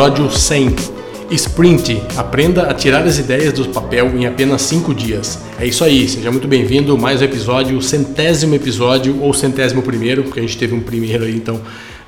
episódio 100. Sprint, aprenda a tirar as ideias do papel em apenas 5 dias. É isso aí, seja muito bem-vindo, mais um episódio, centésimo episódio ou centésimo primeiro, porque a gente teve um primeiro aí, então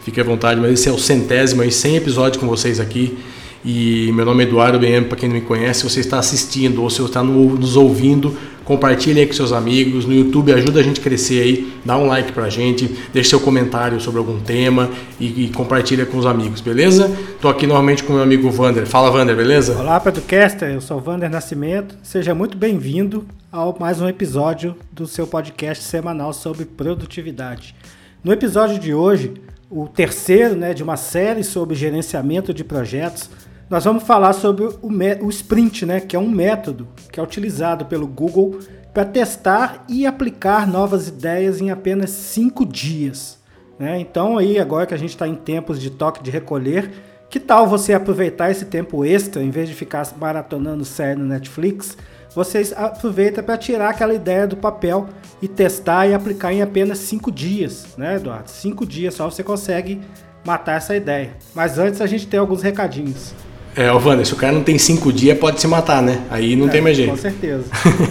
fique à vontade, mas esse é o centésimo aí, 100 episódios com vocês aqui. E meu nome é Eduardo BM, para quem não me conhece, você está assistindo ou se você está nos ouvindo, compartilhe aí com seus amigos, no YouTube ajuda a gente a crescer aí, dá um like pra gente, deixe seu comentário sobre algum tema e, e compartilha com os amigos, beleza? Estou aqui novamente com meu amigo Vander. Fala Vander, beleza? Olá, Pedrocaster, eu sou o Vander Nascimento, seja muito bem-vindo ao mais um episódio do seu podcast semanal sobre produtividade. No episódio de hoje, o terceiro né, de uma série sobre gerenciamento de projetos, nós vamos falar sobre o, o Sprint, né, que é um método que é utilizado pelo Google para testar e aplicar novas ideias em apenas cinco dias. Né? Então aí agora que a gente está em tempos de toque de recolher, que tal você aproveitar esse tempo extra, em vez de ficar maratonando série no Netflix, vocês aproveitam para tirar aquela ideia do papel e testar e aplicar em apenas cinco dias, né, Eduardo? Cinco dias só você consegue matar essa ideia. Mas antes a gente tem alguns recadinhos. É, Wander, se o cara não tem cinco dias, pode se matar, né? Aí não é, tem mais jeito. Com certeza.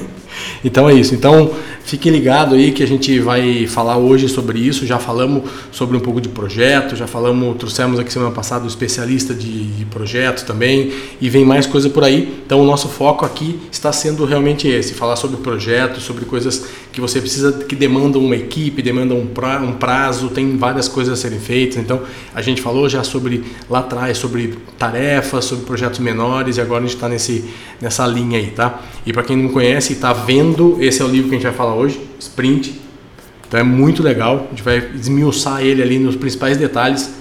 então é isso. Então fique ligado aí que a gente vai falar hoje sobre isso. Já falamos sobre um pouco de projeto, já falamos, trouxemos aqui semana passada o especialista de, de projetos também e vem mais coisa por aí. Então o nosso foco aqui está sendo realmente esse, falar sobre projetos, sobre coisas que você precisa, que demandam uma equipe, demandam um, pra, um prazo, tem várias coisas a serem feitas. Então a gente falou já sobre lá atrás sobre tarefas, sobre projetos menores e agora a gente está nessa linha aí, tá? E para quem não conhece e está vendo, esse é o livro que a gente vai falar hoje, Sprint. Então é muito legal, a gente vai esmiuçar ele ali nos principais detalhes.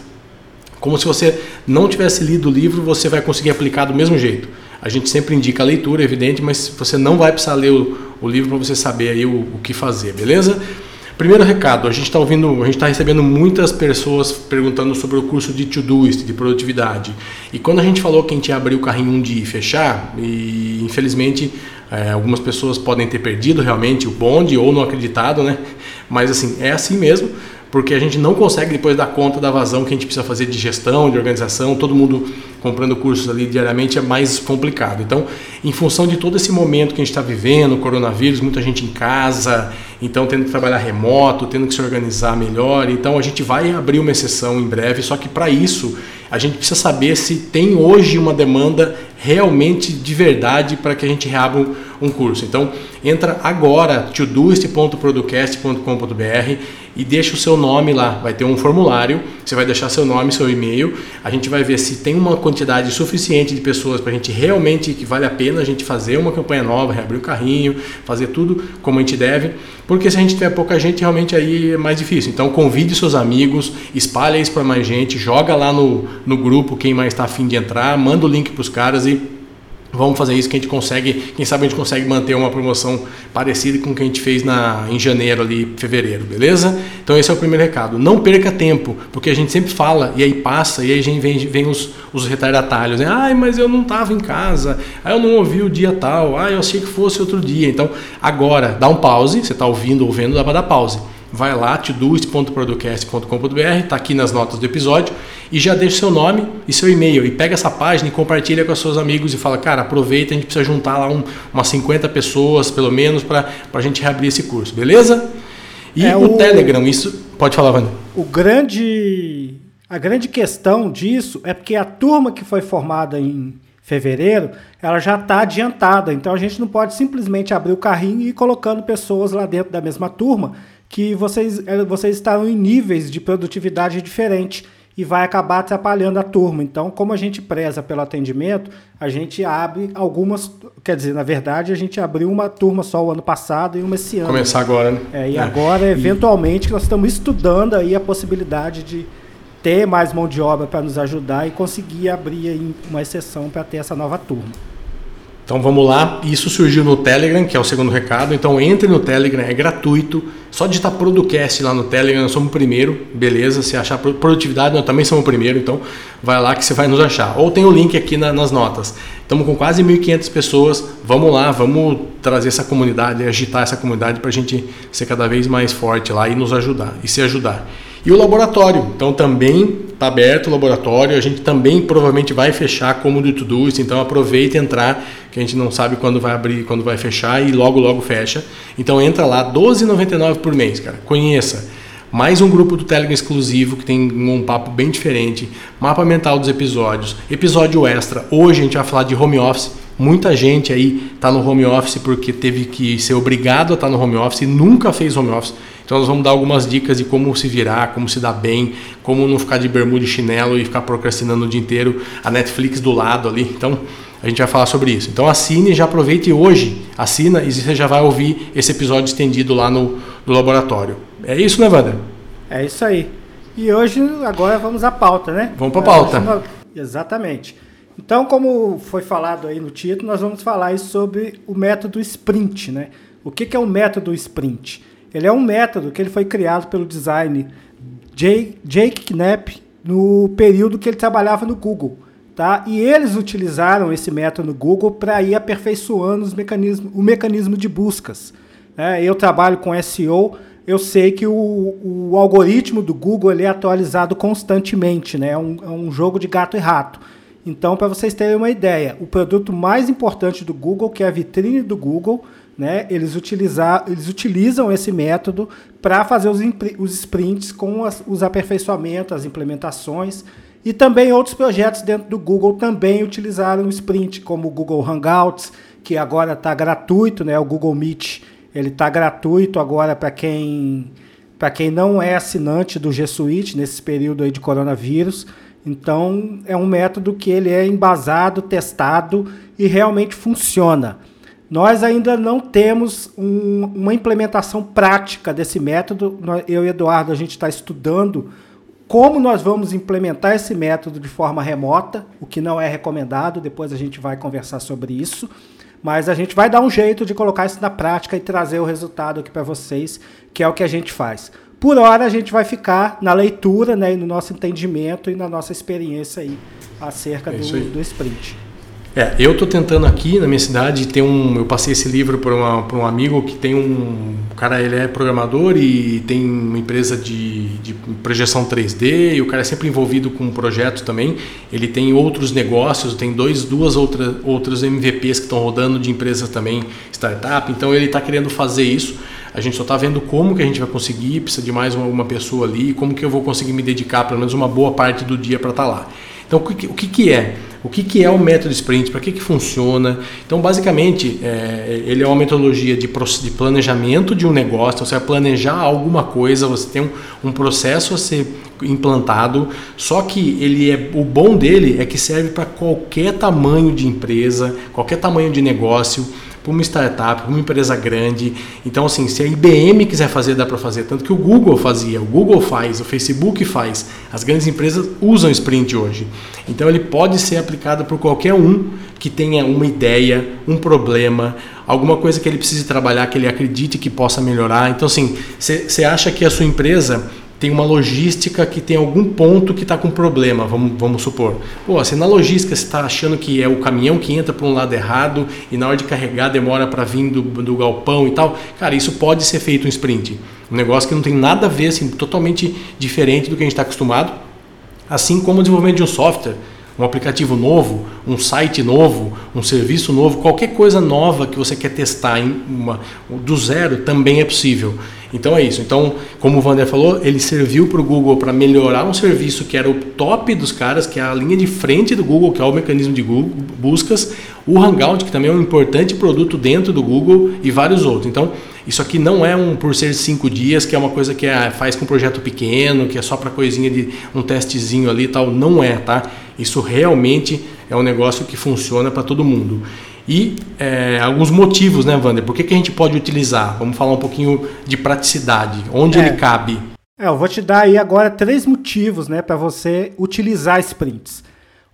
Como se você não tivesse lido o livro, você vai conseguir aplicar do mesmo jeito. A gente sempre indica a leitura, evidente, mas você não vai precisar ler o, o livro para você saber aí o, o que fazer, beleza? Primeiro recado, a gente está ouvindo, a gente está recebendo muitas pessoas perguntando sobre o curso de Todoist, de produtividade. E quando a gente falou que a gente ia abrir o carrinho um dia e fechar, e infelizmente é, algumas pessoas podem ter perdido realmente o bonde ou não acreditado, né? Mas assim, é assim mesmo porque a gente não consegue depois dar conta da vazão que a gente precisa fazer de gestão, de organização, todo mundo comprando cursos ali diariamente é mais complicado. Então, em função de todo esse momento que a gente está vivendo, coronavírus, muita gente em casa, então tendo que trabalhar remoto, tendo que se organizar melhor, então a gente vai abrir uma exceção em breve, só que para isso a gente precisa saber se tem hoje uma demanda realmente de verdade para que a gente reabra um curso. Então, entra agora todoist.producast.com.br e deixa o seu nome lá. Vai ter um formulário, você vai deixar seu nome, seu e-mail. A gente vai ver se tem uma quantidade suficiente de pessoas para a gente realmente que vale a pena a gente fazer uma campanha nova, reabrir o carrinho, fazer tudo como a gente deve. Porque se a gente tiver pouca gente, realmente aí é mais difícil. Então convide seus amigos, espalhe isso para mais gente, joga lá no, no grupo quem mais está afim de entrar, manda o link para os caras e Vamos fazer isso que a gente consegue, quem sabe a gente consegue manter uma promoção parecida com o que a gente fez na, em janeiro ali, fevereiro, beleza? Então esse é o primeiro recado. Não perca tempo, porque a gente sempre fala e aí passa e aí vem, vem os, os retardatários, né? Ai, mas eu não estava em casa, ai, eu não ouvi o dia tal, ai, eu achei que fosse outro dia. Então agora, dá um pause, você está ouvindo ou vendo, dá para dar pause vai lá, todoist.producast.com.br, está aqui nas notas do episódio, e já deixa seu nome e seu e-mail. E pega essa página e compartilha com os seus amigos e fala, cara, aproveita, a gente precisa juntar lá um, umas 50 pessoas, pelo menos, para a gente reabrir esse curso, beleza? E é o, o Telegram, isso. Pode falar, Wanda. O grande. A grande questão disso é porque a turma que foi formada em fevereiro, ela já está adiantada. Então a gente não pode simplesmente abrir o carrinho e ir colocando pessoas lá dentro da mesma turma que vocês, eh, vocês estão em níveis de produtividade diferentes e vai acabar atrapalhando a turma. Então, como a gente preza pelo atendimento, a gente abre algumas. Quer dizer, na verdade, a gente abriu uma turma só o ano passado e uma esse ano. Começar agora, né? É, e é. agora, eventualmente, nós estamos estudando aí a possibilidade de ter mais mão de obra para nos ajudar e conseguir abrir uma exceção para ter essa nova turma. Então vamos lá, isso surgiu no Telegram, que é o segundo recado. Então entre no Telegram, é gratuito. Só digitar Producast lá no Telegram, nós somos o primeiro, beleza? Se achar produtividade, nós também somos o primeiro, então vai lá que você vai nos achar. Ou tem o link aqui na, nas notas. Estamos com quase 1.500 pessoas. Vamos lá, vamos trazer essa comunidade, agitar essa comunidade para a gente ser cada vez mais forte lá e nos ajudar e se ajudar. E o laboratório, então também está aberto o laboratório, a gente também provavelmente vai fechar como do Todoist, então aproveita e entrar, que a gente não sabe quando vai abrir, quando vai fechar e logo logo fecha. Então entra lá, R$ 12,99 por mês, cara. Conheça. Mais um grupo do Telegram exclusivo que tem um papo bem diferente, mapa mental dos episódios, episódio extra. Hoje a gente vai falar de home office. Muita gente aí está no home office porque teve que ser obrigado a estar tá no home office e nunca fez home office. Então nós vamos dar algumas dicas de como se virar, como se dar bem, como não ficar de bermuda e chinelo e ficar procrastinando o dia inteiro, a Netflix do lado ali. Então a gente vai falar sobre isso. Então assine, já aproveite hoje, assina e você já vai ouvir esse episódio estendido lá no, no laboratório. É isso, né, Wander? É isso aí. E hoje, agora vamos à pauta, né? Vamos para a pauta. Exatamente. Então, como foi falado aí no título, nós vamos falar sobre o método sprint, né? O que, que é o método sprint? Ele é um método que ele foi criado pelo design Jake Knapp no período que ele trabalhava no Google. Tá? E eles utilizaram esse método no Google para ir aperfeiçoando os mecanismos, o mecanismo de buscas. É, eu trabalho com SEO, eu sei que o, o algoritmo do Google ele é atualizado constantemente, né? é, um, é um jogo de gato e rato. Então, para vocês terem uma ideia, o produto mais importante do Google, que é a vitrine do Google, né, eles, utilizar, eles utilizam esse método para fazer os, os sprints com as, os aperfeiçoamentos, as implementações. E também outros projetos dentro do Google também utilizaram o sprint, como o Google Hangouts, que agora está gratuito, né, o Google Meet, ele está gratuito agora para quem quem não é assinante do G Suite nesse período aí de coronavírus. Então é um método que ele é embasado, testado e realmente funciona. Nós ainda não temos um, uma implementação prática desse método. Eu e Eduardo, a gente está estudando como nós vamos implementar esse método de forma remota, o que não é recomendado, depois a gente vai conversar sobre isso. Mas a gente vai dar um jeito de colocar isso na prática e trazer o resultado aqui para vocês, que é o que a gente faz. Por hora a gente vai ficar na leitura, né, e no nosso entendimento e na nossa experiência aí acerca é do, do sprint. É, eu estou tentando aqui na minha cidade ter um. Eu passei esse livro para um amigo que tem um. O cara ele é programador e tem uma empresa de, de projeção 3D e o cara é sempre envolvido com um projeto também. Ele tem outros negócios, tem dois, duas outras outros MVPs que estão rodando de empresas também startup. Então ele está querendo fazer isso. A gente só está vendo como que a gente vai conseguir, precisa de mais uma, pessoa ali, como que eu vou conseguir me dedicar pelo menos uma boa parte do dia para estar tá lá. Então o que, o que, que é? O que, que é o método sprint? Para que, que funciona? Então, basicamente, é, ele é uma metodologia de, de, planejamento de um negócio. Você vai planejar alguma coisa, você tem um, um, processo a ser implantado. Só que ele é o bom dele é que serve para qualquer tamanho de empresa, qualquer tamanho de negócio para uma startup, para uma empresa grande. Então, assim, se a IBM quiser fazer, dá para fazer. Tanto que o Google fazia, o Google faz, o Facebook faz. As grandes empresas usam Sprint hoje. Então, ele pode ser aplicado por qualquer um que tenha uma ideia, um problema, alguma coisa que ele precise trabalhar, que ele acredite que possa melhorar. Então, assim, você acha que a sua empresa tem uma logística que tem algum ponto que está com problema, vamos, vamos supor. Pô, se na logística você está achando que é o caminhão que entra para um lado errado e na hora de carregar demora para vir do, do galpão e tal, cara, isso pode ser feito um sprint. Um negócio que não tem nada a ver, assim, totalmente diferente do que a gente está acostumado. Assim como o desenvolvimento de um software um aplicativo novo, um site novo, um serviço novo, qualquer coisa nova que você quer testar uma, do zero também é possível. Então é isso. Então, como o Vander falou, ele serviu para o Google para melhorar um serviço que era o top dos caras, que é a linha de frente do Google, que é o mecanismo de Google, buscas, o Hangout, que também é um importante produto dentro do Google e vários outros. Então, isso aqui não é um por ser cinco dias, que é uma coisa que é, faz com um projeto pequeno, que é só para coisinha de um testezinho ali e tal. Não é, tá? Isso realmente é um negócio que funciona para todo mundo. E é, alguns motivos, né, Wander? Por que, que a gente pode utilizar? Vamos falar um pouquinho de praticidade. Onde é, ele cabe? É, eu vou te dar aí agora três motivos né, para você utilizar sprints.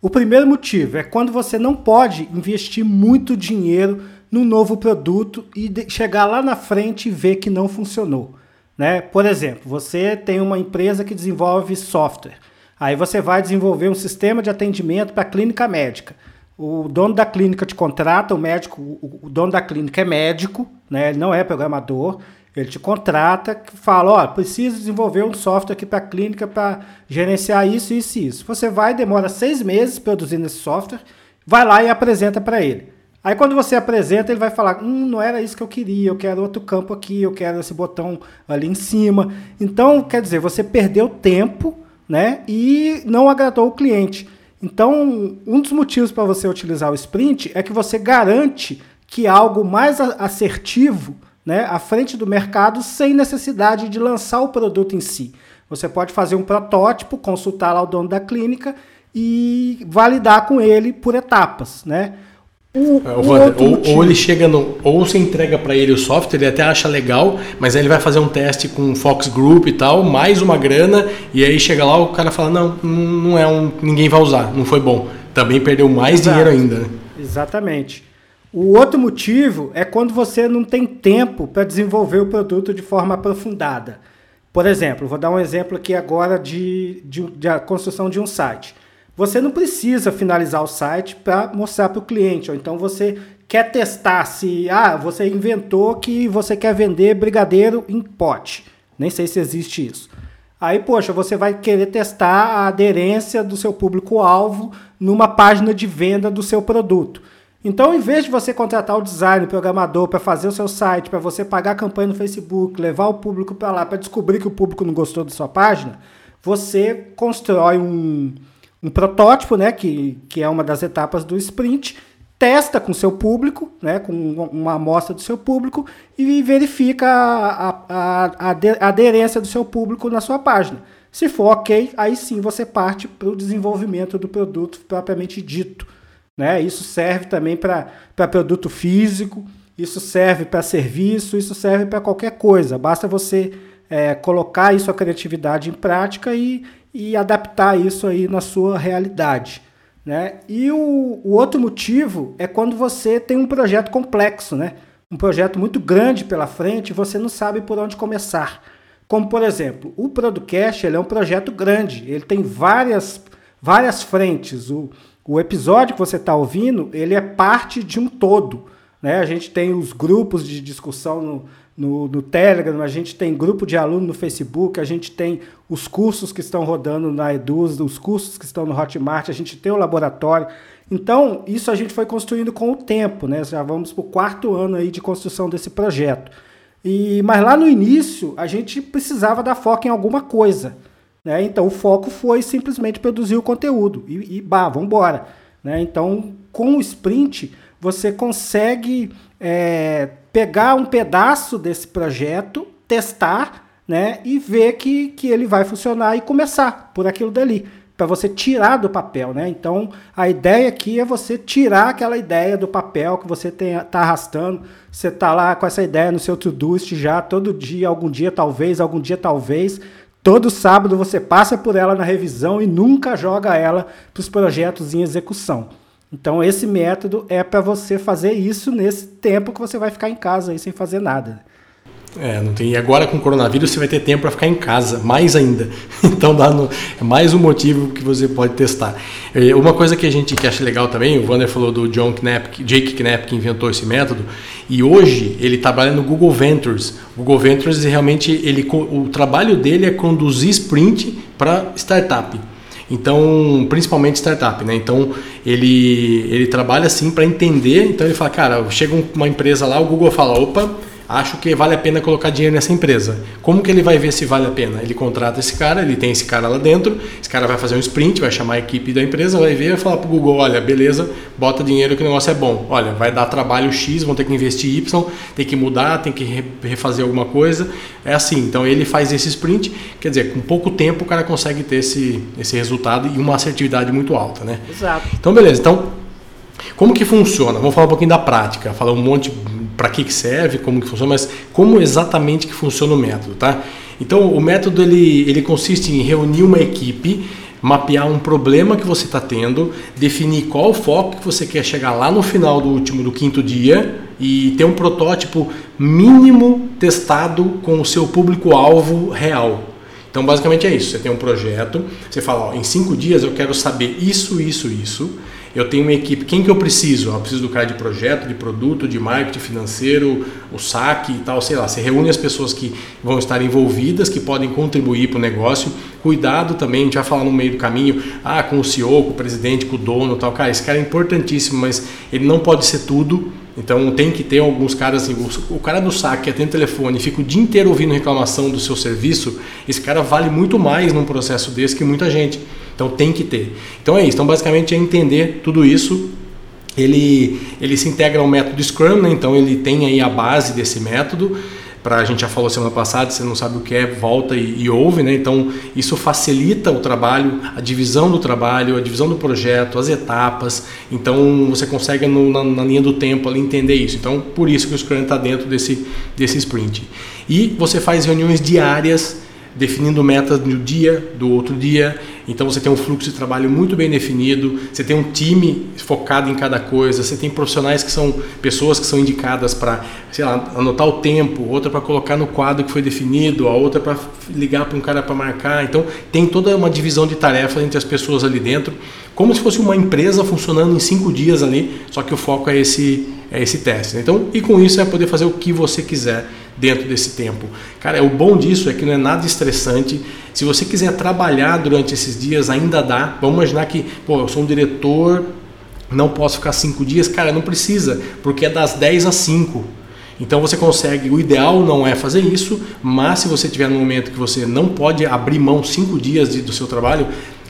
O primeiro motivo é quando você não pode investir muito dinheiro num novo produto e chegar lá na frente e ver que não funcionou. Né? Por exemplo, você tem uma empresa que desenvolve software. Aí você vai desenvolver um sistema de atendimento para a clínica médica. O dono da clínica te contrata, o médico, o, dono da clínica é médico, né? Ele não é programador. Ele te contrata, fala, ó, preciso desenvolver um software aqui para a clínica para gerenciar isso, isso e isso. Você vai, demora seis meses produzindo esse software, vai lá e apresenta para ele. Aí quando você apresenta, ele vai falar, hum, não era isso que eu queria, eu quero outro campo aqui, eu quero esse botão ali em cima. Então, quer dizer, você perdeu tempo, né, e não agradou o cliente. Então, um dos motivos para você utilizar o sprint é que você garante que algo mais assertivo, né, à frente do mercado, sem necessidade de lançar o produto em si. Você pode fazer um protótipo, consultar lá o dono da clínica e validar com ele por etapas, né? O, é, o ou, ou, ele chega no. Ou você entrega para ele o software, ele até acha legal, mas aí ele vai fazer um teste com Fox Group e tal, mais uma grana, e aí chega lá o cara fala: não, não é um. ninguém vai usar, não foi bom. Também perdeu mais Exato. dinheiro ainda. Né? Exatamente. O outro motivo é quando você não tem tempo para desenvolver o produto de forma aprofundada. Por exemplo, vou dar um exemplo aqui agora de, de, de a construção de um site. Você não precisa finalizar o site para mostrar para o cliente, ou então você quer testar se ah, você inventou que você quer vender brigadeiro em pote. Nem sei se existe isso. Aí, poxa, você vai querer testar a aderência do seu público-alvo numa página de venda do seu produto. Então, em vez de você contratar o designer, o programador para fazer o seu site, para você pagar a campanha no Facebook, levar o público para lá, para descobrir que o público não gostou da sua página, você constrói um, um protótipo, né, que, que é uma das etapas do sprint, testa com seu público, né, com uma amostra do seu público e verifica a, a, a, aderência do seu público na sua página. Se for ok, aí sim você parte para o desenvolvimento do produto propriamente dito. Né? Isso serve também para produto físico, isso serve para serviço, isso serve para qualquer coisa. Basta você é, colocar isso a criatividade em prática e, e adaptar isso aí na sua realidade. Né? E o, o outro motivo é quando você tem um projeto complexo, né? um projeto muito grande pela frente e você não sabe por onde começar. Como, por exemplo, o Producast ele é um projeto grande, ele tem várias, várias frentes. O, o episódio que você está ouvindo ele é parte de um todo. Né? A gente tem os grupos de discussão no, no, no, Telegram, a gente tem grupo de aluno no Facebook, a gente tem os cursos que estão rodando na Eduz, os cursos que estão no Hotmart, a gente tem o laboratório. Então, isso a gente foi construindo com o tempo, né? Já vamos para o quarto ano aí de construção desse projeto. E, mas lá no início, a gente precisava dar foco em alguma coisa. Né? Então, o foco foi simplesmente produzir o conteúdo e, e bah, vamos embora. Né? Então, com o sprint, você consegue é, pegar um pedaço desse projeto, testar, né, e ver que, que ele vai funcionar e começar por aquilo dali, para você tirar do papel, né? Então, a ideia aqui é você tirar aquela ideia do papel que você está arrastando. Você está lá com essa ideia no seu Todoist já todo dia, algum dia talvez, algum dia talvez. Todo sábado você passa por ela na revisão e nunca joga ela para os projetos em execução. Então esse método é para você fazer isso nesse tempo que você vai ficar em casa aí sem fazer nada. É, não tem. E agora com o coronavírus você vai ter tempo para ficar em casa, mais ainda. Então dá no, é mais um motivo que você pode testar. Uma coisa que a gente que acha legal também, o Wander falou do John Knapp, Jake Knapp que inventou esse método, e hoje ele trabalha no Google Ventures. O Google Ventures realmente ele o trabalho dele é conduzir sprint para startup. Então, principalmente startup, né? Então, ele, ele trabalha assim para entender. Então, ele fala, cara, chega uma empresa lá, o Google fala, opa, acho que vale a pena colocar dinheiro nessa empresa. Como que ele vai ver se vale a pena? Ele contrata esse cara, ele tem esse cara lá dentro, esse cara vai fazer um sprint, vai chamar a equipe da empresa, vai ver e falar para o Google, olha, beleza, bota dinheiro que o negócio é bom. Olha, vai dar trabalho X, vão ter que investir Y, tem que mudar, tem que refazer alguma coisa. É assim, então ele faz esse sprint, quer dizer, com pouco tempo o cara consegue ter esse, esse resultado e uma assertividade muito alta, né? Exato. Então, beleza. Então, como que funciona? Vamos falar um pouquinho da prática, falar um monte para que, que serve, como que funciona, mas como exatamente que funciona o método, tá? Então, o método ele, ele consiste em reunir uma equipe, mapear um problema que você está tendo, definir qual o foco que você quer chegar lá no final do último, do quinto dia e ter um protótipo mínimo testado com o seu público-alvo real. Então, basicamente é isso. Você tem um projeto, você fala, ó, em cinco dias eu quero saber isso, isso, isso eu tenho uma equipe, quem que eu preciso? Eu preciso do cara de projeto, de produto, de marketing financeiro, o saque e tal, sei lá. Você reúne as pessoas que vão estar envolvidas, que podem contribuir para o negócio. Cuidado também, a gente vai falar no meio do caminho, ah, com o CEO, com o presidente, com o dono tal. Cara, esse cara é importantíssimo, mas ele não pode ser tudo então tem que ter alguns caras assim, o cara do saque que atende telefone e fica o dia inteiro ouvindo reclamação do seu serviço, esse cara vale muito mais num processo desse que muita gente. Então tem que ter. Então é isso. Então basicamente é entender tudo isso. Ele, ele se integra ao método Scrum, né? então ele tem aí a base desse método para a gente já falou semana passada, você não sabe o que é, volta e, e, ouve, né? Então isso facilita o trabalho, a divisão do trabalho, a divisão do projeto, as etapas. Então você consegue no, na, na, linha do tempo ali entender isso. Então por isso que o Scrum está dentro desse desse sprint. E você faz reuniões diárias definindo metas no dia do outro dia. Então você tem um fluxo de trabalho muito bem definido, você tem um time focado em cada coisa, você tem profissionais que são pessoas que são indicadas para, sei lá, anotar o tempo, outra para colocar no quadro que foi definido, a outra para ligar para um cara para marcar. Então tem toda uma divisão de tarefas entre as pessoas ali dentro, como se fosse uma empresa funcionando em cinco dias ali, só que o foco é esse é esse teste. Então, e com isso é poder fazer o que você quiser dentro desse tempo. Cara, o bom disso é que não é nada estressante. Se você quiser trabalhar durante esses dias, ainda dá. Vamos imaginar que, pô, eu sou um diretor, não posso ficar cinco dias. Cara, não precisa, porque é das 10 às 5. Então você consegue, o ideal não é fazer isso, mas se você tiver no momento que você não pode abrir mão cinco dias de, do seu trabalho,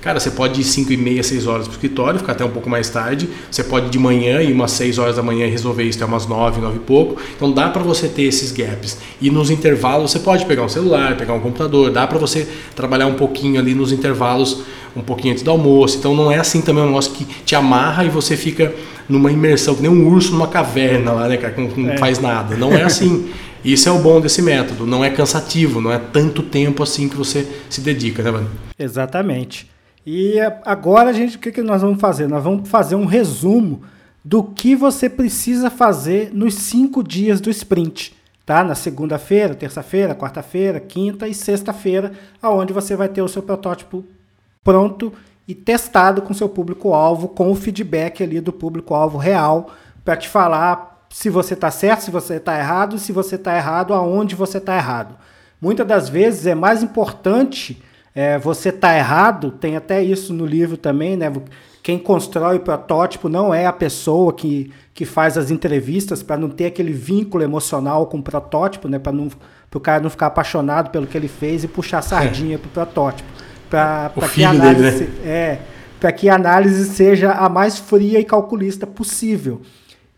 Cara, você pode ir 5 e meia, 6 horas para o escritório, ficar até um pouco mais tarde. Você pode ir de manhã ir umas 6 horas da manhã e resolver isso até umas 9, 9 e pouco. Então dá para você ter esses gaps. E nos intervalos você pode pegar um celular, pegar um computador, dá para você trabalhar um pouquinho ali nos intervalos, um pouquinho antes do almoço. Então não é assim também um negócio que te amarra e você fica numa imersão, que nem um urso numa caverna lá, né, cara, que não, é. faz nada. Não é assim. Isso é o bom desse método, não é cansativo, não é tanto tempo assim que você se dedica, né, mano? Exatamente. E agora a gente, o que, que nós vamos fazer? Nós vamos fazer um resumo do que você precisa fazer nos cinco dias do sprint, tá? Na segunda-feira, terça-feira, quarta-feira, quinta e sexta-feira, aonde você vai ter o seu protótipo pronto e testado com seu público-alvo, com o feedback ali do público-alvo real, para te falar se você está certo, se você está errado, se você está errado, aonde você está errado. Muitas das vezes é mais importante é, você está errado, tem até isso no livro também, né? Quem constrói o protótipo não é a pessoa que, que faz as entrevistas para não ter aquele vínculo emocional com o protótipo, né? Para o cara não ficar apaixonado pelo que ele fez e puxar sardinha é. para o protótipo. Para que, a análise, dele, né? é, que a análise seja a mais fria e calculista possível.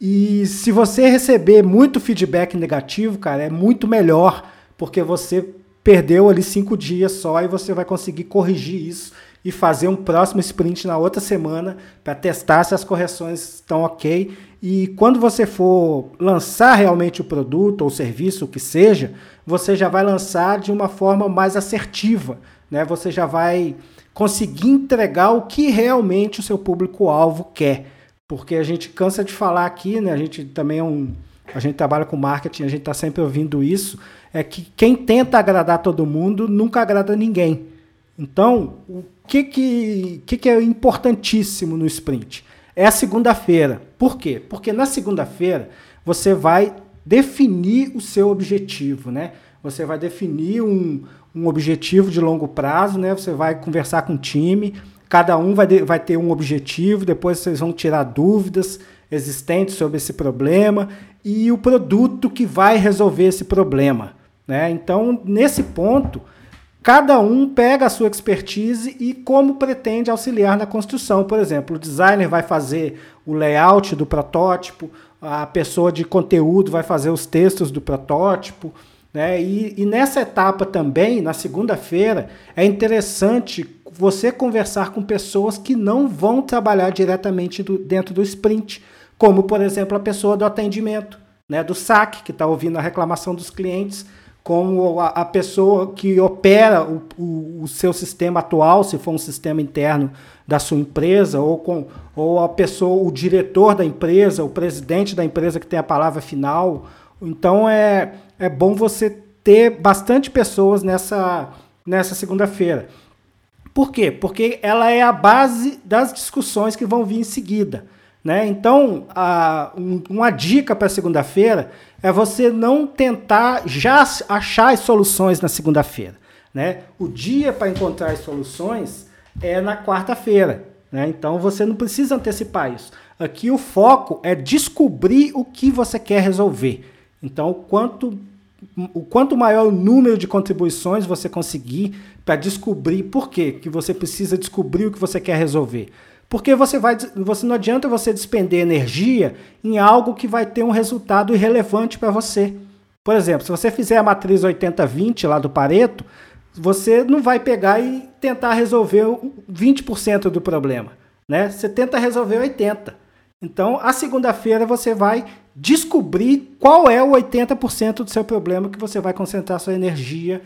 E se você receber muito feedback negativo, cara, é muito melhor, porque você perdeu ali cinco dias só e você vai conseguir corrigir isso e fazer um próximo sprint na outra semana para testar se as correções estão ok. E quando você for lançar realmente o produto ou serviço, o que seja, você já vai lançar de uma forma mais assertiva, né? Você já vai conseguir entregar o que realmente o seu público-alvo quer. Porque a gente cansa de falar aqui, né? A gente também é um. A gente trabalha com marketing, a gente está sempre ouvindo isso é que quem tenta agradar todo mundo nunca agrada ninguém. Então, o que, que, que, que é importantíssimo no sprint? É a segunda-feira. Por quê? Porque na segunda-feira você vai definir o seu objetivo, né? Você vai definir um, um objetivo de longo prazo, né? Você vai conversar com o time, cada um vai, de, vai ter um objetivo, depois vocês vão tirar dúvidas existentes sobre esse problema e o produto que vai resolver esse problema. Né? Então, nesse ponto, cada um pega a sua expertise e como pretende auxiliar na construção. Por exemplo, o designer vai fazer o layout do protótipo, a pessoa de conteúdo vai fazer os textos do protótipo. Né? E, e nessa etapa também, na segunda-feira, é interessante você conversar com pessoas que não vão trabalhar diretamente do, dentro do sprint, como, por exemplo, a pessoa do atendimento, né? do SAC, que está ouvindo a reclamação dos clientes como a, a pessoa que opera o, o, o, seu sistema atual, se for um sistema interno da sua empresa, ou, com, ou a pessoa, o diretor da empresa, o presidente da empresa que tem a palavra final. Então é, é bom você ter bastante pessoas nessa, nessa segunda-feira. Por quê? Porque ela é a base das discussões que vão vir em seguida. Né? Então, a, um, uma dica para segunda-feira é você não tentar já achar as soluções na segunda-feira. Né? O dia para encontrar as soluções é na quarta-feira. Né? Então, você não precisa antecipar isso. Aqui o foco é descobrir o que você quer resolver. Então, quanto, o quanto maior o número de contribuições você conseguir para descobrir por quê que você precisa descobrir o que você quer resolver. Porque você vai, você não adianta você despender energia em algo que vai ter um resultado irrelevante para você. Por exemplo, se você fizer a matriz 80-20 lá do Pareto, você não vai pegar e tentar resolver 20% do problema, né? Você tenta resolver 80. Então, a segunda-feira você vai descobrir qual é o 80% do seu problema que você vai concentrar sua energia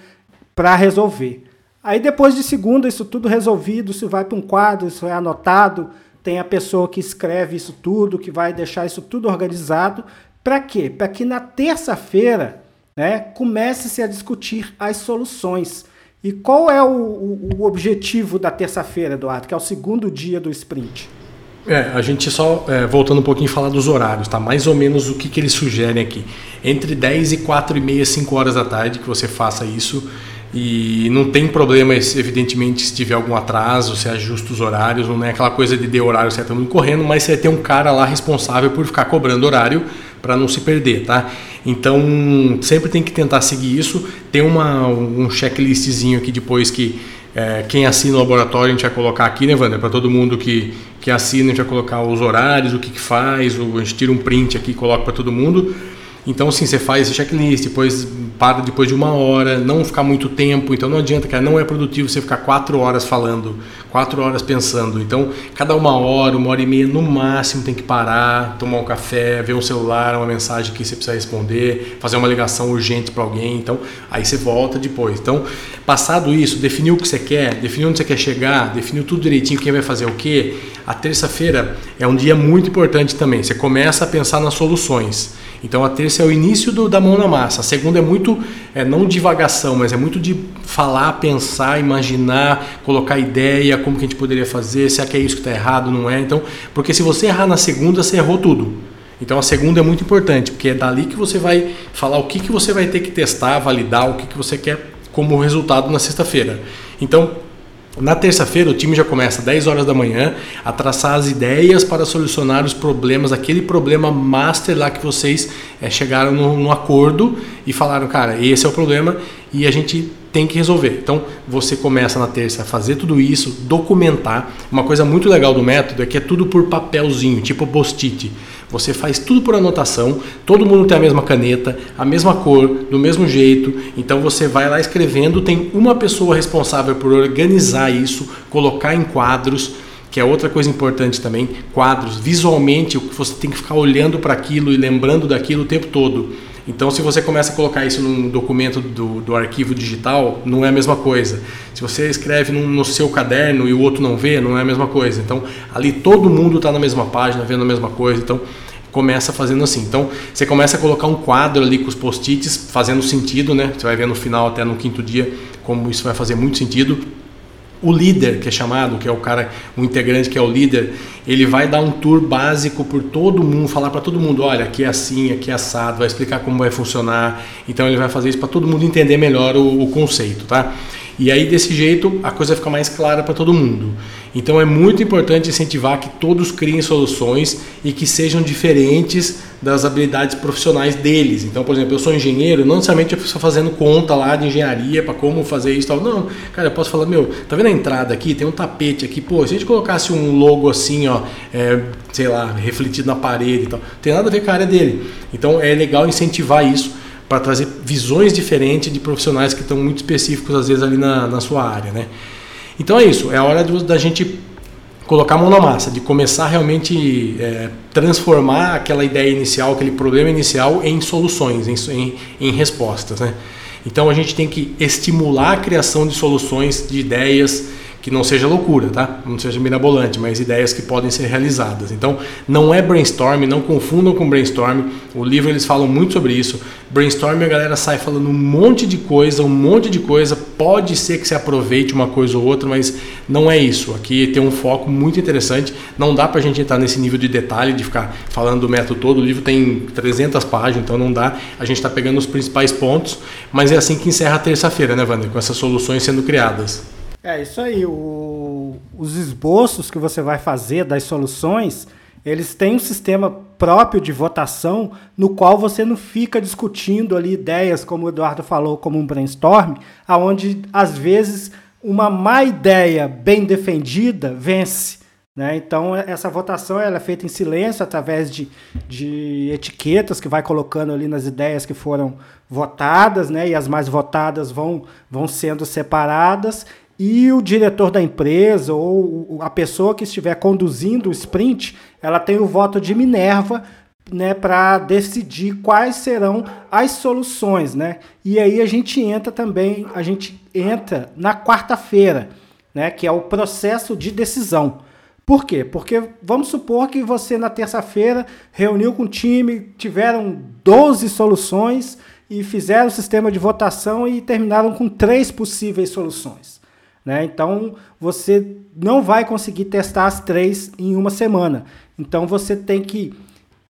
para resolver. Aí depois de segunda, isso tudo resolvido, isso vai para um quadro, isso é anotado, tem a pessoa que escreve isso tudo, que vai deixar isso tudo organizado. Para quê? Para que na terça-feira né, comece-se a discutir as soluções. E qual é o, o, objetivo da terça-feira, Eduardo, que é o segundo dia do sprint? É, a gente só, é, voltando um pouquinho, falar dos horários, tá? Mais ou menos o que, que eles sugerem aqui. Entre 10 e 4 e meia, 5 horas da tarde que você faça isso. E não tem problema, evidentemente, se tiver algum atraso, se ajusta os horários, não é aquela coisa de ter horário certo mundo correndo, mas você tem um cara lá responsável por ficar cobrando horário para não se perder, tá? Então, sempre tem que tentar seguir isso. Tem uma, um checklistzinho aqui depois que é, quem assina o laboratório a gente vai colocar aqui, né, Wander? Para todo mundo que, que assina, a gente vai colocar os horários, o que, que faz, o, a gente tira um print aqui e coloca para todo mundo. Então, assim, você faz esse checklist, depois para depois de uma hora, não ficar muito tempo. Então, não adianta, cara, não é produtivo você ficar quatro horas falando, quatro horas pensando. Então, cada uma hora, uma hora e meia no máximo tem que parar, tomar um café, ver um celular, uma mensagem que você precisa responder, fazer uma ligação urgente para alguém. Então, aí você volta depois. Então, passado isso, definiu o que você quer, definiu onde você quer chegar, definiu tudo direitinho, quem vai fazer o quê. A terça-feira é um dia muito importante também. Você começa a pensar nas soluções. Então a terça é o início do, da mão na massa. A segunda é muito, é, não divagação, mas é muito de falar, pensar, imaginar, colocar ideia, como que a gente poderia fazer, se é que é isso que está errado, não é. Então, porque se você errar na segunda, você errou tudo. Então a segunda é muito importante, porque é dali que você vai falar o que, que você vai ter que testar, validar, o que, que você quer como resultado na sexta-feira. Então, na terça-feira, o time já começa às 10 horas da manhã a traçar as ideias para solucionar os problemas, aquele problema master lá que vocês é, chegaram no, no, acordo e falaram, cara, esse é o problema e a gente tem que resolver. Então, você começa na terça a fazer tudo isso, documentar. Uma coisa muito legal do método é que é tudo por papelzinho, tipo post-it. Você faz tudo por anotação, todo mundo tem a mesma caneta, a mesma cor, do mesmo jeito. Então você vai lá escrevendo, tem uma pessoa responsável por organizar isso, colocar em quadros, que é outra coisa importante também, quadros, visualmente, você tem que ficar olhando para aquilo e lembrando daquilo o tempo todo. Então, se você começa a colocar isso num documento do, do arquivo digital, não é a mesma coisa. Se você escreve no, no seu caderno e o outro não vê, não é a mesma coisa. Então, ali todo mundo está na mesma página, vendo a mesma coisa. Então, começa fazendo assim. Então, você começa a colocar um quadro ali com os post-its, fazendo sentido, né? Você vai ver no final, até no quinto dia, como isso vai fazer muito sentido o líder, que é chamado, que é o cara, o integrante que é o líder, ele vai dar um tour básico por todo mundo, falar para todo mundo, olha, aqui é assim, aqui é assado, vai explicar como vai funcionar. Então ele vai fazer isso para todo mundo entender melhor o, o conceito, tá? E aí desse jeito a coisa fica mais clara para todo mundo. Então é muito importante incentivar que todos criem soluções e que sejam diferentes das habilidades profissionais deles. Então, por exemplo, eu sou engenheiro, não necessariamente eu estou fazendo conta lá de engenharia para como fazer isso tal. Não, cara, eu posso falar, meu, tá vendo a entrada aqui? Tem um tapete aqui, pô, se a gente colocasse um logo assim, ó, é, sei lá, refletido na parede e tal, tem nada a ver com a área dele. Então é legal incentivar isso para trazer visões diferentes de profissionais que estão muito específicos às vezes ali na, na sua área, né? Então é isso, é a hora de, da gente colocar a mão na massa, de começar realmente é, transformar aquela ideia inicial, aquele problema inicial em soluções, em, em, em respostas, né? Então a gente tem que estimular a criação de soluções, de ideias, que não seja loucura, tá? Não seja mirabolante, mas ideias que podem ser realizadas. Então, não é brainstorm, não confundam com brainstorm. O livro eles falam muito sobre isso. Brainstorm a galera sai falando um monte de coisa, um monte de coisa, pode ser que você aproveite uma coisa ou outra, mas não é isso. Aqui tem um foco muito interessante. Não dá para a gente entrar nesse nível de detalhe, de ficar falando do método todo. O livro tem 300 páginas, então não dá. A gente está pegando os principais pontos, mas é assim que encerra a terça-feira, né, Wander? Com essas soluções sendo criadas. É isso aí. O, os esboços que você vai fazer das soluções eles têm um sistema próprio de votação no qual você não fica discutindo ali ideias, como o Eduardo falou, como um brainstorm, aonde às vezes uma má ideia bem defendida vence. Né? Então, essa votação ela é feita em silêncio, através de, de etiquetas que vai colocando ali nas ideias que foram votadas, né? e as mais votadas vão, vão sendo separadas, e o diretor da empresa ou a pessoa que estiver conduzindo o sprint, ela tem o voto de Minerva né, para decidir quais serão as soluções, né? E aí a gente entra também, a gente entra na quarta-feira, né, que é o processo de decisão. Por quê? Porque vamos supor que você na terça-feira reuniu com o time, tiveram 12 soluções e fizeram o sistema de votação e terminaram com três possíveis soluções. Né? Então você não vai conseguir testar as três em uma semana. Então você tem que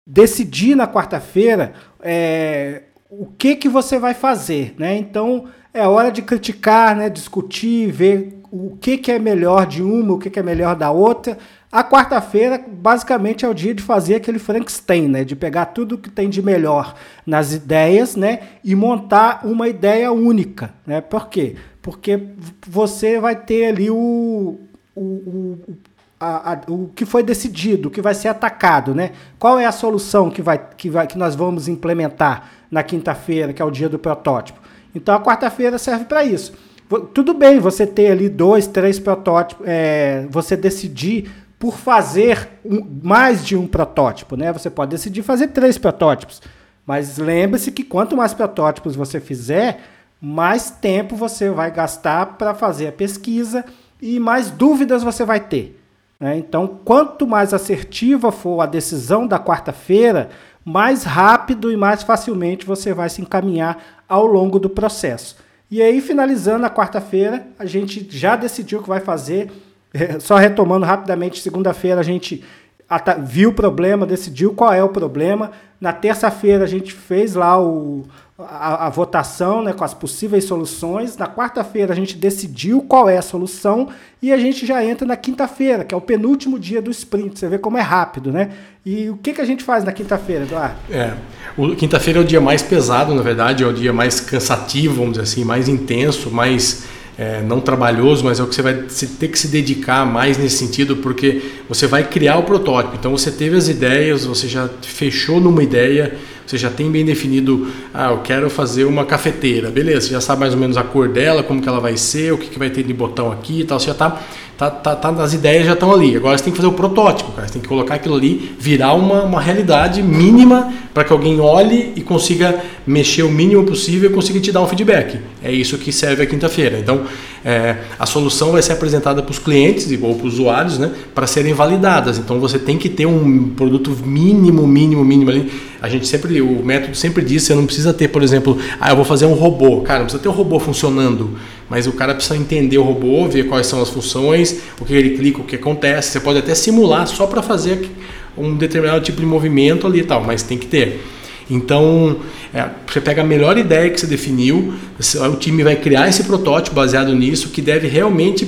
decidir na quarta-feira é, o que, que você vai fazer. Né? Então é hora de criticar, né? discutir, ver o que, que é melhor de uma, o que, que é melhor da outra. A quarta-feira, basicamente, é o dia de fazer aquele Frankenstein, né? De pegar tudo que tem de melhor nas ideias, né? E montar uma ideia única, né? Por quê? Porque você vai ter ali o, o, o, a, a, o que foi decidido, o que vai ser atacado, né? Qual é a solução que, vai, que, vai, que nós vamos implementar na quinta-feira, que é o dia do protótipo? Então a quarta-feira serve para isso. Tudo bem você ter ali dois, três protótipos, é, você decidir por fazer um, mais de um protótipo, né? Você pode decidir fazer três protótipos, mas lembre-se que quanto mais protótipos você fizer, mais tempo você vai gastar para fazer a pesquisa e mais dúvidas você vai ter. Né? Então, quanto mais assertiva for a decisão da quarta-feira, mais rápido e mais facilmente você vai se encaminhar ao longo do processo. E aí, finalizando a quarta-feira, a gente já decidiu o que vai fazer. Só retomando rapidamente, segunda-feira a gente viu o problema, decidiu qual é o problema. Na terça-feira a gente fez lá o, a, a, votação né, com as possíveis soluções. Na quarta-feira a gente decidiu qual é a solução e a gente já entra na quinta-feira, que é o penúltimo dia do sprint. Você vê como é rápido, né? E o que, que a gente faz na quinta-feira, Eduardo? É, quinta-feira é o dia mais pesado, na verdade, é o dia mais cansativo, vamos dizer assim, mais intenso, mais é, não trabalhoso, mas é o que você vai ter que se dedicar mais nesse sentido, porque você vai criar o protótipo. Então você teve as ideias, você já fechou numa ideia, você já tem bem definido, ah, eu quero fazer uma cafeteira, beleza, você já sabe mais ou menos a cor dela, como que ela vai ser, o que, que vai ter de botão aqui e tal, você já está tá, tá, tá, as ideias já estão ali. Agora você tem que fazer o protótipo, cara. Você tem que colocar aquilo ali, virar uma, uma realidade mínima para que alguém olhe e consiga mexer o mínimo possível e consiga te dar um feedback. É isso que serve a quinta-feira. Então, é, a solução vai ser apresentada para os clientes ou para os usuários, né, para serem validadas. Então, você tem que ter um produto mínimo, mínimo, mínimo ali. A gente sempre, o método sempre diz, você não precisa ter, por exemplo, ah, eu vou fazer um robô. Cara, não precisa ter um robô funcionando mas o cara precisa entender o robô, ver quais são as funções, o que ele clica, o que acontece. Você pode até simular só para fazer um determinado tipo de movimento ali e tal, mas tem que ter. Então, é, você pega a melhor ideia que você definiu, o time vai criar esse protótipo baseado nisso, que deve realmente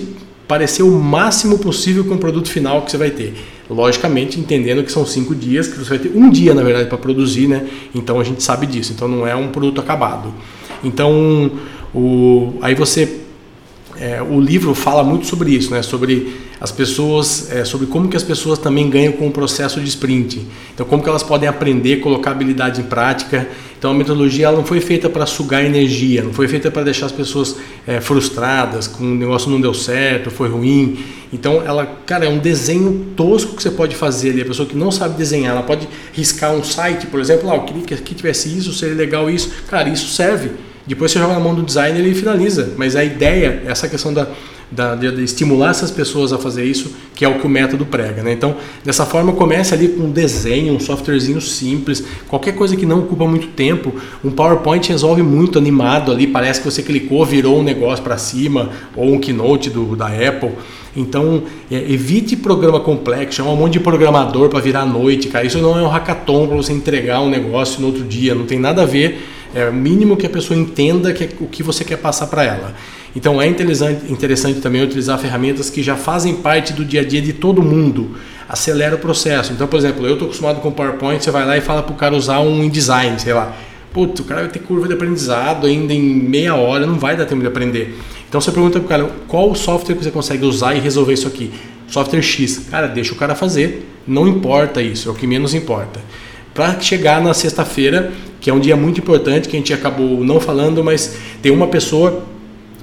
parecer o máximo possível com o produto final que você vai ter. Logicamente, entendendo que são cinco dias, que você vai ter um dia, na verdade, para produzir, né? Então a gente sabe disso. Então não é um produto acabado. Então, o, aí você é, o livro fala muito sobre isso, né? Sobre as pessoas, é, sobre como que as pessoas também ganham com o processo de sprint. Então, como que elas podem aprender, colocar habilidade em prática. Então, a metodologia ela não foi feita para sugar energia, não foi feita para deixar as pessoas é, frustradas, com o negócio não deu certo, foi ruim. Então, ela, cara, é um desenho tosco que você pode fazer ali. A pessoa que não sabe desenhar, ela pode riscar um site, por exemplo, ah, eu queria que aqui tivesse isso, seria legal isso. Cara, isso serve depois você joga na mão do designer e finaliza. Mas a ideia, essa questão da, da, de, estimular essas pessoas a fazer isso, que é o que o método prega. Né? Então, dessa forma, comece ali com um desenho, um softwarezinho simples, qualquer coisa que não ocupa muito tempo. Um PowerPoint resolve muito animado ali, parece que você clicou, virou um negócio para cima, ou um Keynote do, da Apple. Então, é, evite programa complexo, chama um monte de programador para virar à noite, cara. Isso não é um hackathon para você entregar um negócio no outro dia, não tem nada a ver. É o mínimo que a pessoa entenda que é o que você quer passar para ela. Então, é interessante, interessante também utilizar ferramentas que já fazem parte do dia a dia de todo mundo. Acelera o processo. Então, por exemplo, eu estou acostumado com PowerPoint, você vai lá e fala para o cara usar um InDesign, sei lá. Putz, o cara vai ter curva de aprendizado ainda em meia hora, não vai dar tempo de aprender. Então você pergunta pro cara, qual o software que você consegue usar e resolver isso aqui? Software X. Cara, deixa o cara fazer, não importa isso, é o que menos importa. Para chegar na sexta-feira, que é um dia muito importante, que a gente acabou não falando, mas tem uma pessoa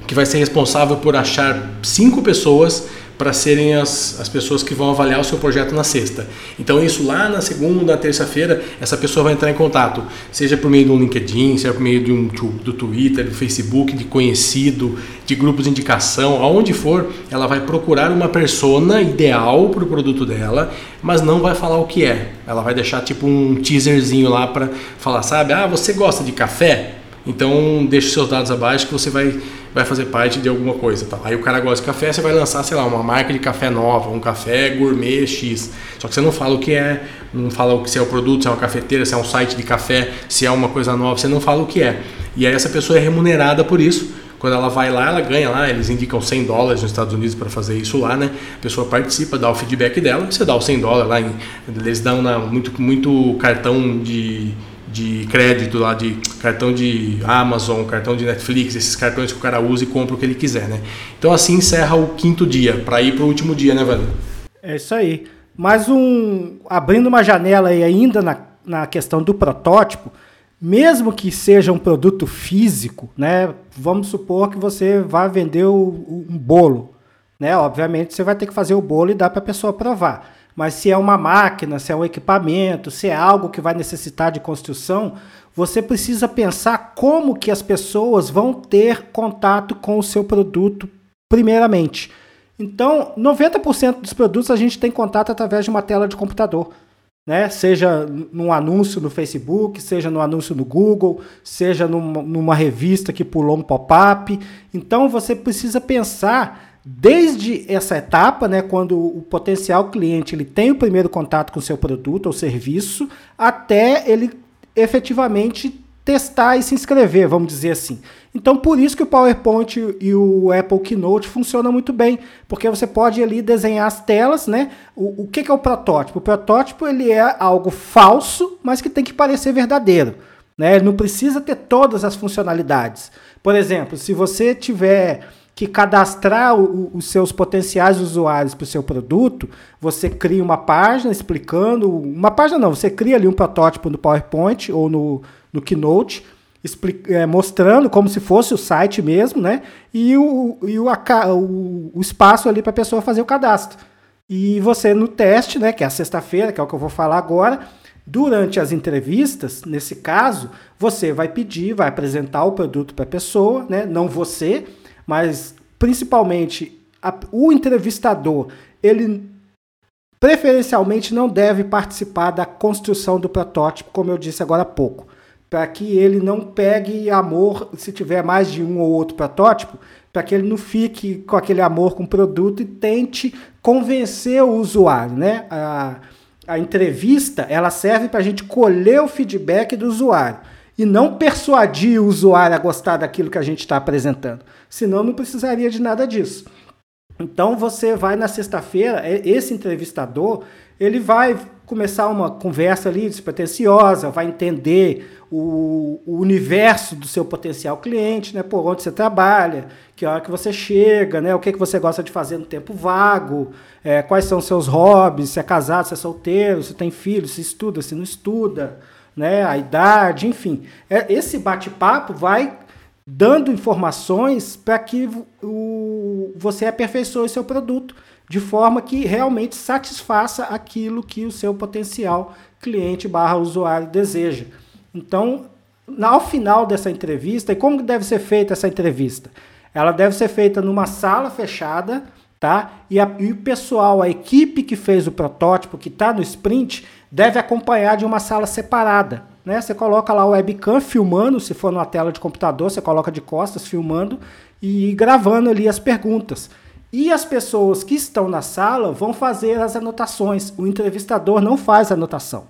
que vai ser responsável por achar cinco pessoas para serem as, as pessoas que vão avaliar o seu projeto na sexta. Então, isso lá na segunda, na terça-feira, essa pessoa vai entrar em contato, seja por meio do LinkedIn, seja por meio de um, do Twitter, do Facebook, de conhecido, de grupos de indicação, aonde for, ela vai procurar uma persona ideal para o produto dela, mas não vai falar o que é. Ela vai deixar tipo um teaserzinho lá para falar, sabe? Ah, você gosta de café? Então, deixe seus dados abaixo que você vai vai fazer parte de alguma coisa. Tá? Aí o cara gosta de café, você vai lançar, sei lá, uma marca de café nova, um café gourmet X. Só que você não fala o que é, não fala o que se é o produto, se é uma cafeteira, se é um site de café, se é uma coisa nova, você não fala o que é. E aí essa pessoa é remunerada por isso. Quando ela vai lá, ela ganha lá, eles indicam 100 dólares nos Estados Unidos para fazer isso lá, né? A pessoa participa, dá o feedback dela, você dá os 100 dólares lá, em, eles dão na, muito, muito cartão de de crédito lá, de cartão de Amazon, cartão de Netflix, esses cartões que o cara usa e compra o que ele quiser, né? Então assim encerra o quinto dia, para ir para o último dia, né, velho? É isso aí. Mais um. Abrindo uma janela aí ainda na, na questão do protótipo, mesmo que seja um produto físico, né? Vamos supor que você vai vender o, um bolo. Né? Obviamente você vai ter que fazer o bolo e dar para a pessoa provar. Mas se é uma máquina, se é um equipamento, se é algo que vai necessitar de construção, você precisa pensar como que as pessoas vão ter contato com o seu produto primeiramente. Então, 90% dos produtos a gente tem contato através de uma tela de computador. Né? Seja num anúncio no Facebook, seja no anúncio no Google, seja numa, numa revista que pulou um pop-up. Então você precisa pensar desde essa etapa, né, quando o potencial cliente ele tem o primeiro contato com o seu produto ou serviço, até ele efetivamente testar e se inscrever, vamos dizer assim. Então, por isso que o PowerPoint e o Apple Keynote funcionam muito bem, porque você pode ali desenhar as telas, né? O, o que, que é o protótipo? O protótipo ele é algo falso, mas que tem que parecer verdadeiro. Né? Ele não precisa ter todas as funcionalidades. Por exemplo, se você tiver que cadastrar o, os seus potenciais usuários para o seu produto, você cria uma página explicando, uma página não, você cria ali um protótipo no PowerPoint ou no, no Keynote, explica, é, mostrando como se fosse o site mesmo, né? E o, e o, o, o espaço ali para a pessoa fazer o cadastro. E você no teste, né, que é a sexta-feira, que é o que eu vou falar agora, durante as entrevistas, nesse caso, você vai pedir, vai apresentar o produto para a pessoa, né? Não você, mas principalmente a, o entrevistador, ele preferencialmente não deve participar da construção do protótipo, como eu disse agora há pouco, para que ele não pegue amor se tiver mais de um ou outro protótipo, para que ele não fique com aquele amor com o produto e tente convencer o usuário, né? A, a entrevista ela serve para a gente colher o feedback do usuário e não persuadir o usuário a gostar daquilo que a gente está apresentando. Senão não precisaria de nada disso. Então você vai na sexta-feira, esse entrevistador, ele vai começar uma conversa ali despretensiosa, vai entender o, o, universo do seu potencial cliente, né, por onde você trabalha, que hora que você chega, né, o que, que você gosta de fazer no tempo vago, é, quais são seus hobbies, se é casado, se é solteiro, se tem filho, se estuda, se não estuda, né, a idade, enfim. É, esse bate-papo vai dando informações para que o, você aperfeiçoe seu produto de forma que realmente satisfaça aquilo que o seu potencial cliente barra usuário deseja. Então, ao final dessa entrevista, e como deve ser feita essa entrevista? ela deve ser feita numa sala fechada, tá? E, a, e o pessoal, a equipe que fez o protótipo, que está no sprint, deve acompanhar de uma sala separada. Né? Você coloca lá o webcam filmando, se for numa tela de computador, você coloca de costas filmando e gravando ali as perguntas. E as pessoas que estão na sala vão fazer as anotações. O entrevistador não faz anotação,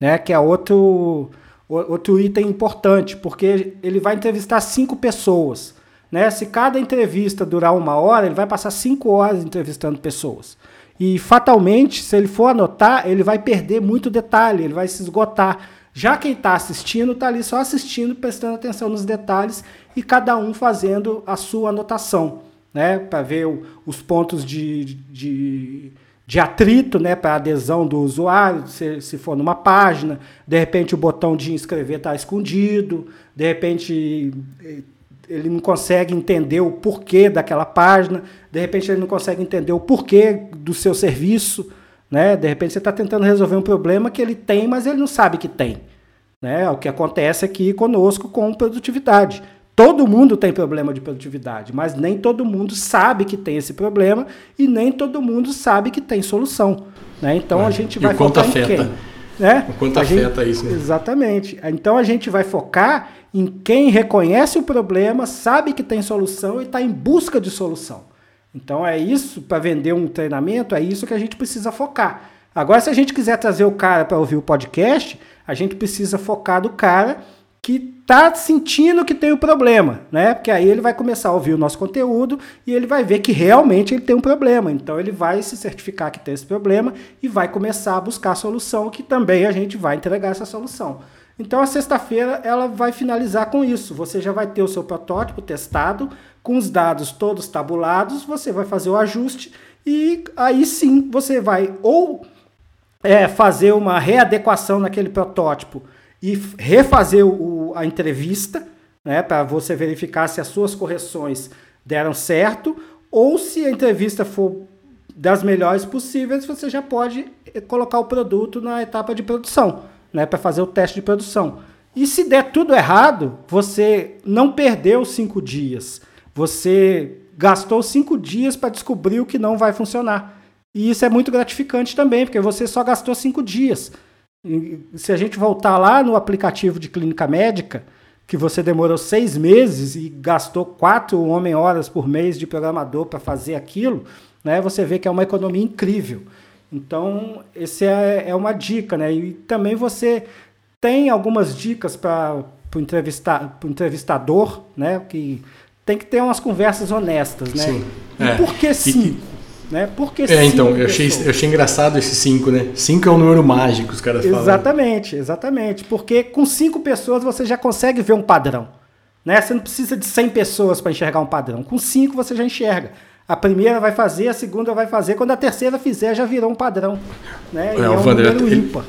né? Que é outro, outro item importante, porque ele vai entrevistar cinco pessoas. Né? Se cada entrevista durar uma hora, ele vai passar cinco horas entrevistando pessoas. E fatalmente, se ele for anotar, ele vai perder muito detalhe, ele vai se esgotar. Já quem está assistindo está ali só assistindo, prestando atenção nos detalhes e cada um fazendo a sua anotação, né? Para ver o, os pontos de, de, de atrito, né? Para adesão do usuário, se, se for numa página, de repente o botão de inscrever está escondido, de repente ele não consegue entender o porquê daquela página, de repente ele não consegue entender o porquê do seu serviço, né? De repente você está tentando resolver um problema que ele tem, mas ele não sabe que tem. Né? O que acontece aqui conosco com produtividade. Todo mundo tem problema de produtividade, mas nem todo mundo sabe que tem esse problema e nem todo mundo sabe que tem solução. Né? Então é. a gente vai e focar afeta. em quem? Né? O quanto a afeta gente, isso. Né? Exatamente. Então a gente vai focar em quem reconhece o problema, sabe que tem solução e está em busca de solução. Então é isso, para vender um treinamento, é isso que a gente precisa focar. Agora, se a gente quiser trazer o cara para ouvir o podcast, a gente precisa focar do cara que está sentindo que tem um problema, né? Porque aí ele vai começar a ouvir o nosso conteúdo e ele vai ver que realmente ele tem um problema. Então ele vai se certificar que tem esse problema e vai começar a buscar a solução, que também a gente vai entregar essa solução. Então a sexta-feira ela vai finalizar com isso. Você já vai ter o seu protótipo testado, com os dados todos tabulados, você vai fazer o ajuste e aí sim você vai ou é, fazer uma readequação naquele protótipo e refazer o, a entrevista, né, para você verificar se as suas correções deram certo, ou se a entrevista for das melhores possíveis, você já pode eh, colocar o produto na etapa de produção né, para fazer o teste de produção. E se der tudo errado, você não perdeu cinco dias. Você gastou cinco dias para descobrir o que não vai funcionar. E isso é muito gratificante também, porque você só gastou cinco dias. Se a gente voltar lá no aplicativo de clínica médica, que você demorou seis meses e gastou quatro homem-horas por mês de programador para fazer aquilo, né, você vê que é uma economia incrível. Então, esse é, é uma dica, né? E também você tem algumas dicas para o entrevista, entrevistador, né? Que tem que ter umas conversas honestas, né? Sim. E é. por que cinco? E, né? Por que é, então, eu achei, eu achei engraçado esse cinco, né? Cinco é um número mágico, os caras falam. Exatamente, exatamente. Porque com cinco pessoas você já consegue ver um padrão. Né? Você não precisa de 100 pessoas para enxergar um padrão. Com cinco você já enxerga. A primeira vai fazer, a segunda vai fazer. Quando a terceira fizer, já virou um padrão. Né? É, é um Wander, número ímpar.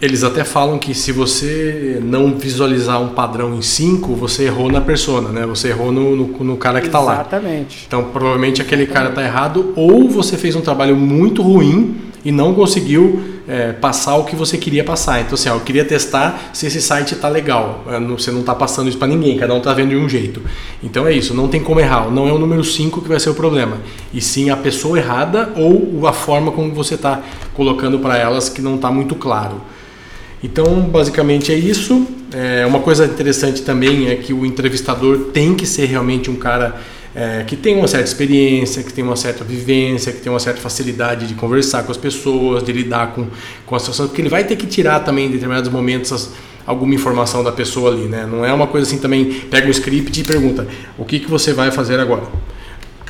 Eles até falam que se você não visualizar um padrão em cinco, você errou na persona, né? Você errou no, no, no cara que está lá. Exatamente. Então, provavelmente aquele cara está errado, ou você fez um trabalho muito ruim e não conseguiu é, passar o que você queria passar. Então, assim, ó, eu queria testar se esse site está legal. É, você não está passando isso para ninguém, cada um está vendo de um jeito. Então é isso, não tem como errar. Não é o número 5 que vai ser o problema, e sim a pessoa errada ou a forma como você está colocando para elas que não está muito claro. Então, basicamente é isso. É, uma coisa interessante também é que o entrevistador tem que ser realmente um cara é, que tem uma certa experiência, que tem uma certa vivência, que tem uma certa facilidade de conversar com as pessoas, de lidar com, com a situação, porque ele vai ter que tirar também em determinados momentos as, alguma informação da pessoa ali, né? Não é uma coisa assim também, pega um script e pergunta, o que, que você vai fazer agora?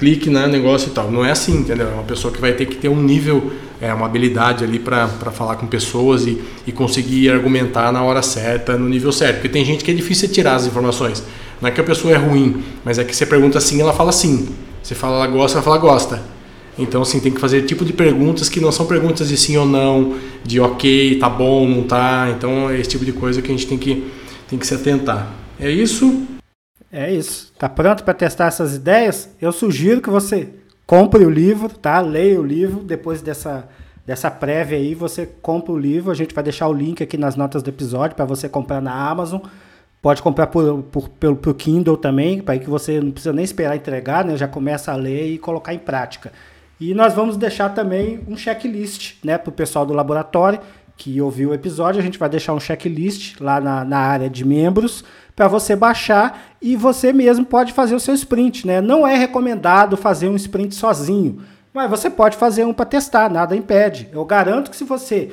Clique no negócio e tal. Não é assim, entendeu? É uma pessoa que vai ter que ter um nível, é, uma habilidade ali para falar com pessoas e, e conseguir argumentar na hora certa, no nível certo. Porque tem gente que é difícil tirar as informações. Não é que a pessoa é ruim, mas é que você pergunta assim, ela fala sim. Você fala ela gosta, ela fala gosta. Então, assim, tem que fazer tipo de perguntas que não são perguntas de sim ou não, de ok, tá bom, não tá. Então, é esse tipo de coisa que a gente tem que, tem que se atentar. É isso? É isso. Tá pronto para testar essas ideias? Eu sugiro que você compre o livro, tá? Leia o livro. Depois dessa, dessa prévia aí, você compra o livro. A gente vai deixar o link aqui nas notas do episódio para você comprar na Amazon Pode comprar por, por, pelo pro Kindle também, para que você não precisa nem esperar entregar, né? Já começa a ler e colocar em prática. E nós vamos deixar também um checklist né, para o pessoal do laboratório que ouviu o episódio. A gente vai deixar um checklist lá na, na área de membros para você baixar e você mesmo pode fazer o seu sprint. Né? Não é recomendado fazer um sprint sozinho, mas você pode fazer um para testar, nada impede. Eu garanto que se você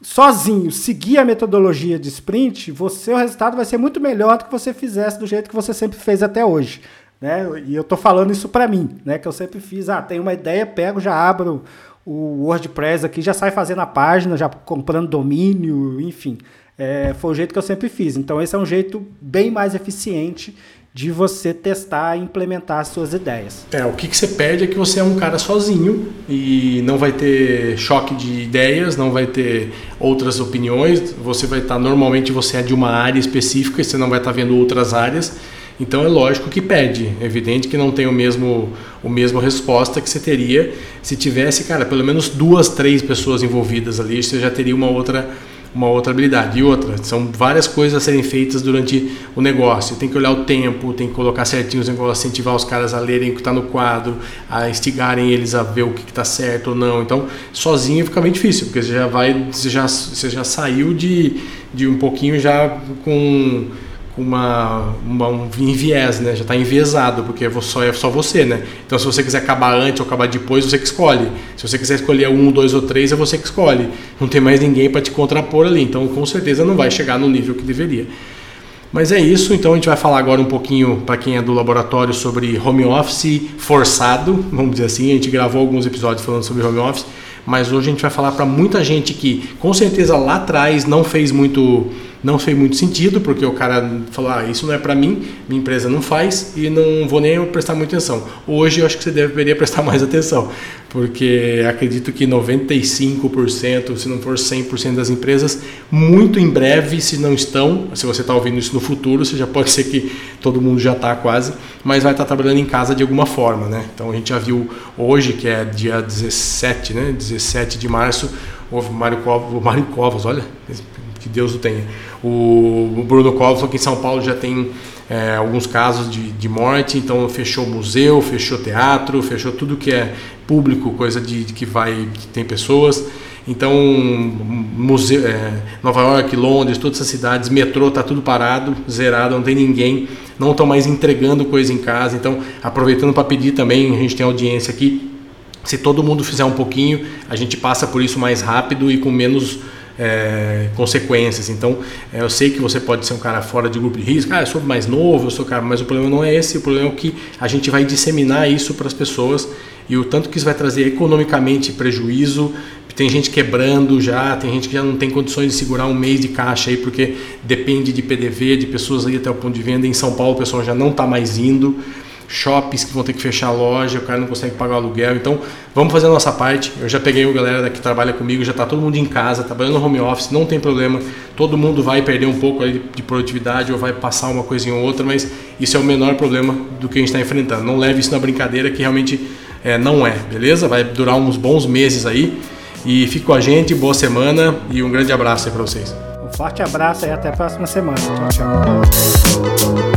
sozinho seguir a metodologia de sprint, você o resultado vai ser muito melhor do que você fizesse do jeito que você sempre fez até hoje. Né? E eu estou falando isso para mim, né? que eu sempre fiz, ah, tenho uma ideia, pego, já abro o WordPress aqui, já sai fazendo a página, já comprando domínio, enfim. É, foi o jeito que eu sempre fiz. Então esse é um jeito bem mais eficiente de você testar e implementar as suas ideias. É, o que, que você perde é que você é um cara sozinho e não vai ter choque de ideias, não vai ter outras opiniões. Você vai estar, normalmente você é de uma área específica e você não vai estar vendo outras áreas. Então é lógico que perde. É evidente que não tem o mesmo, o mesmo resposta que você teria se tivesse, cara, pelo menos duas, três pessoas envolvidas ali, você já teria uma outra uma outra habilidade. E outra, são várias coisas a serem feitas durante o negócio. Tem que olhar o tempo, tem que colocar certinho os negócios, incentivar os caras a lerem o que está no quadro, a instigarem eles a ver o que está certo ou não. Então, sozinho fica bem difícil, porque você já vai, você já, você já saiu de, de um pouquinho já com uma, uma um viés, né? Já está enviesado, porque é só é só você, né? Então, se você quiser acabar antes ou acabar depois, você que escolhe. Se você quiser escolher um, dois ou três, é você que escolhe. Não tem mais ninguém para te contrapor ali. Então, com certeza não vai chegar no nível que deveria. Mas é isso, então a gente vai falar agora um pouquinho para quem é do laboratório sobre home office forçado, vamos dizer assim. A gente gravou alguns episódios falando sobre home office, mas hoje a gente vai falar para muita gente que com certeza lá atrás não fez muito não fez muito sentido, porque o cara falou: ah, isso não é para mim, minha empresa não faz e não vou nem prestar muita atenção. Hoje eu acho que você deveria prestar mais atenção, porque acredito que 95%, se não for 100% das empresas, muito em breve, se não estão, se você está ouvindo isso no futuro, você já pode ser que todo mundo já está quase, mas vai estar tá trabalhando em casa de alguma forma, né? Então a gente já viu hoje, que é dia 17, né? 17 de março, houve Mário Mário Covas, olha, que Deus o tenha. O, Bruno Covas aqui em São Paulo já tem é, alguns casos de, de morte, então fechou museu, fechou teatro, fechou tudo que é público, coisa de, de que vai, que tem pessoas. Então, museu, é, Nova York, Londres, todas essas cidades, metrô está tudo parado, zerado, não tem ninguém, não estão mais entregando coisa em casa. Então, aproveitando para pedir também, a gente tem audiência aqui, se todo mundo fizer um pouquinho, a gente passa por isso mais rápido e com menos é, consequências. Então, é, eu sei que você pode ser um cara fora de grupo de risco, ah, eu sou mais novo, eu sou cara, mas o problema não é esse, o problema é que a gente vai disseminar isso para as pessoas e o tanto que isso vai trazer economicamente prejuízo. Tem gente quebrando já, tem gente que já não tem condições de segurar um mês de caixa aí porque depende de PDV, de pessoas aí até o ponto de venda. Em São Paulo o pessoal já não está mais indo shoppings que vão ter que fechar a loja, o cara não consegue pagar o aluguel. Então, vamos fazer a nossa parte. Eu já peguei o galera que trabalha comigo, já está todo mundo em casa, trabalhando no home office, não tem problema. Todo mundo vai perder um pouco de produtividade ou vai passar uma coisinha ou outra, mas isso é o menor problema do que a gente está enfrentando. Não leve isso na brincadeira, que realmente é, não é, beleza? Vai durar uns bons meses aí. E fique com a gente, boa semana e um grande abraço aí para vocês. Um forte abraço e até a próxima semana. Tchau, tchau.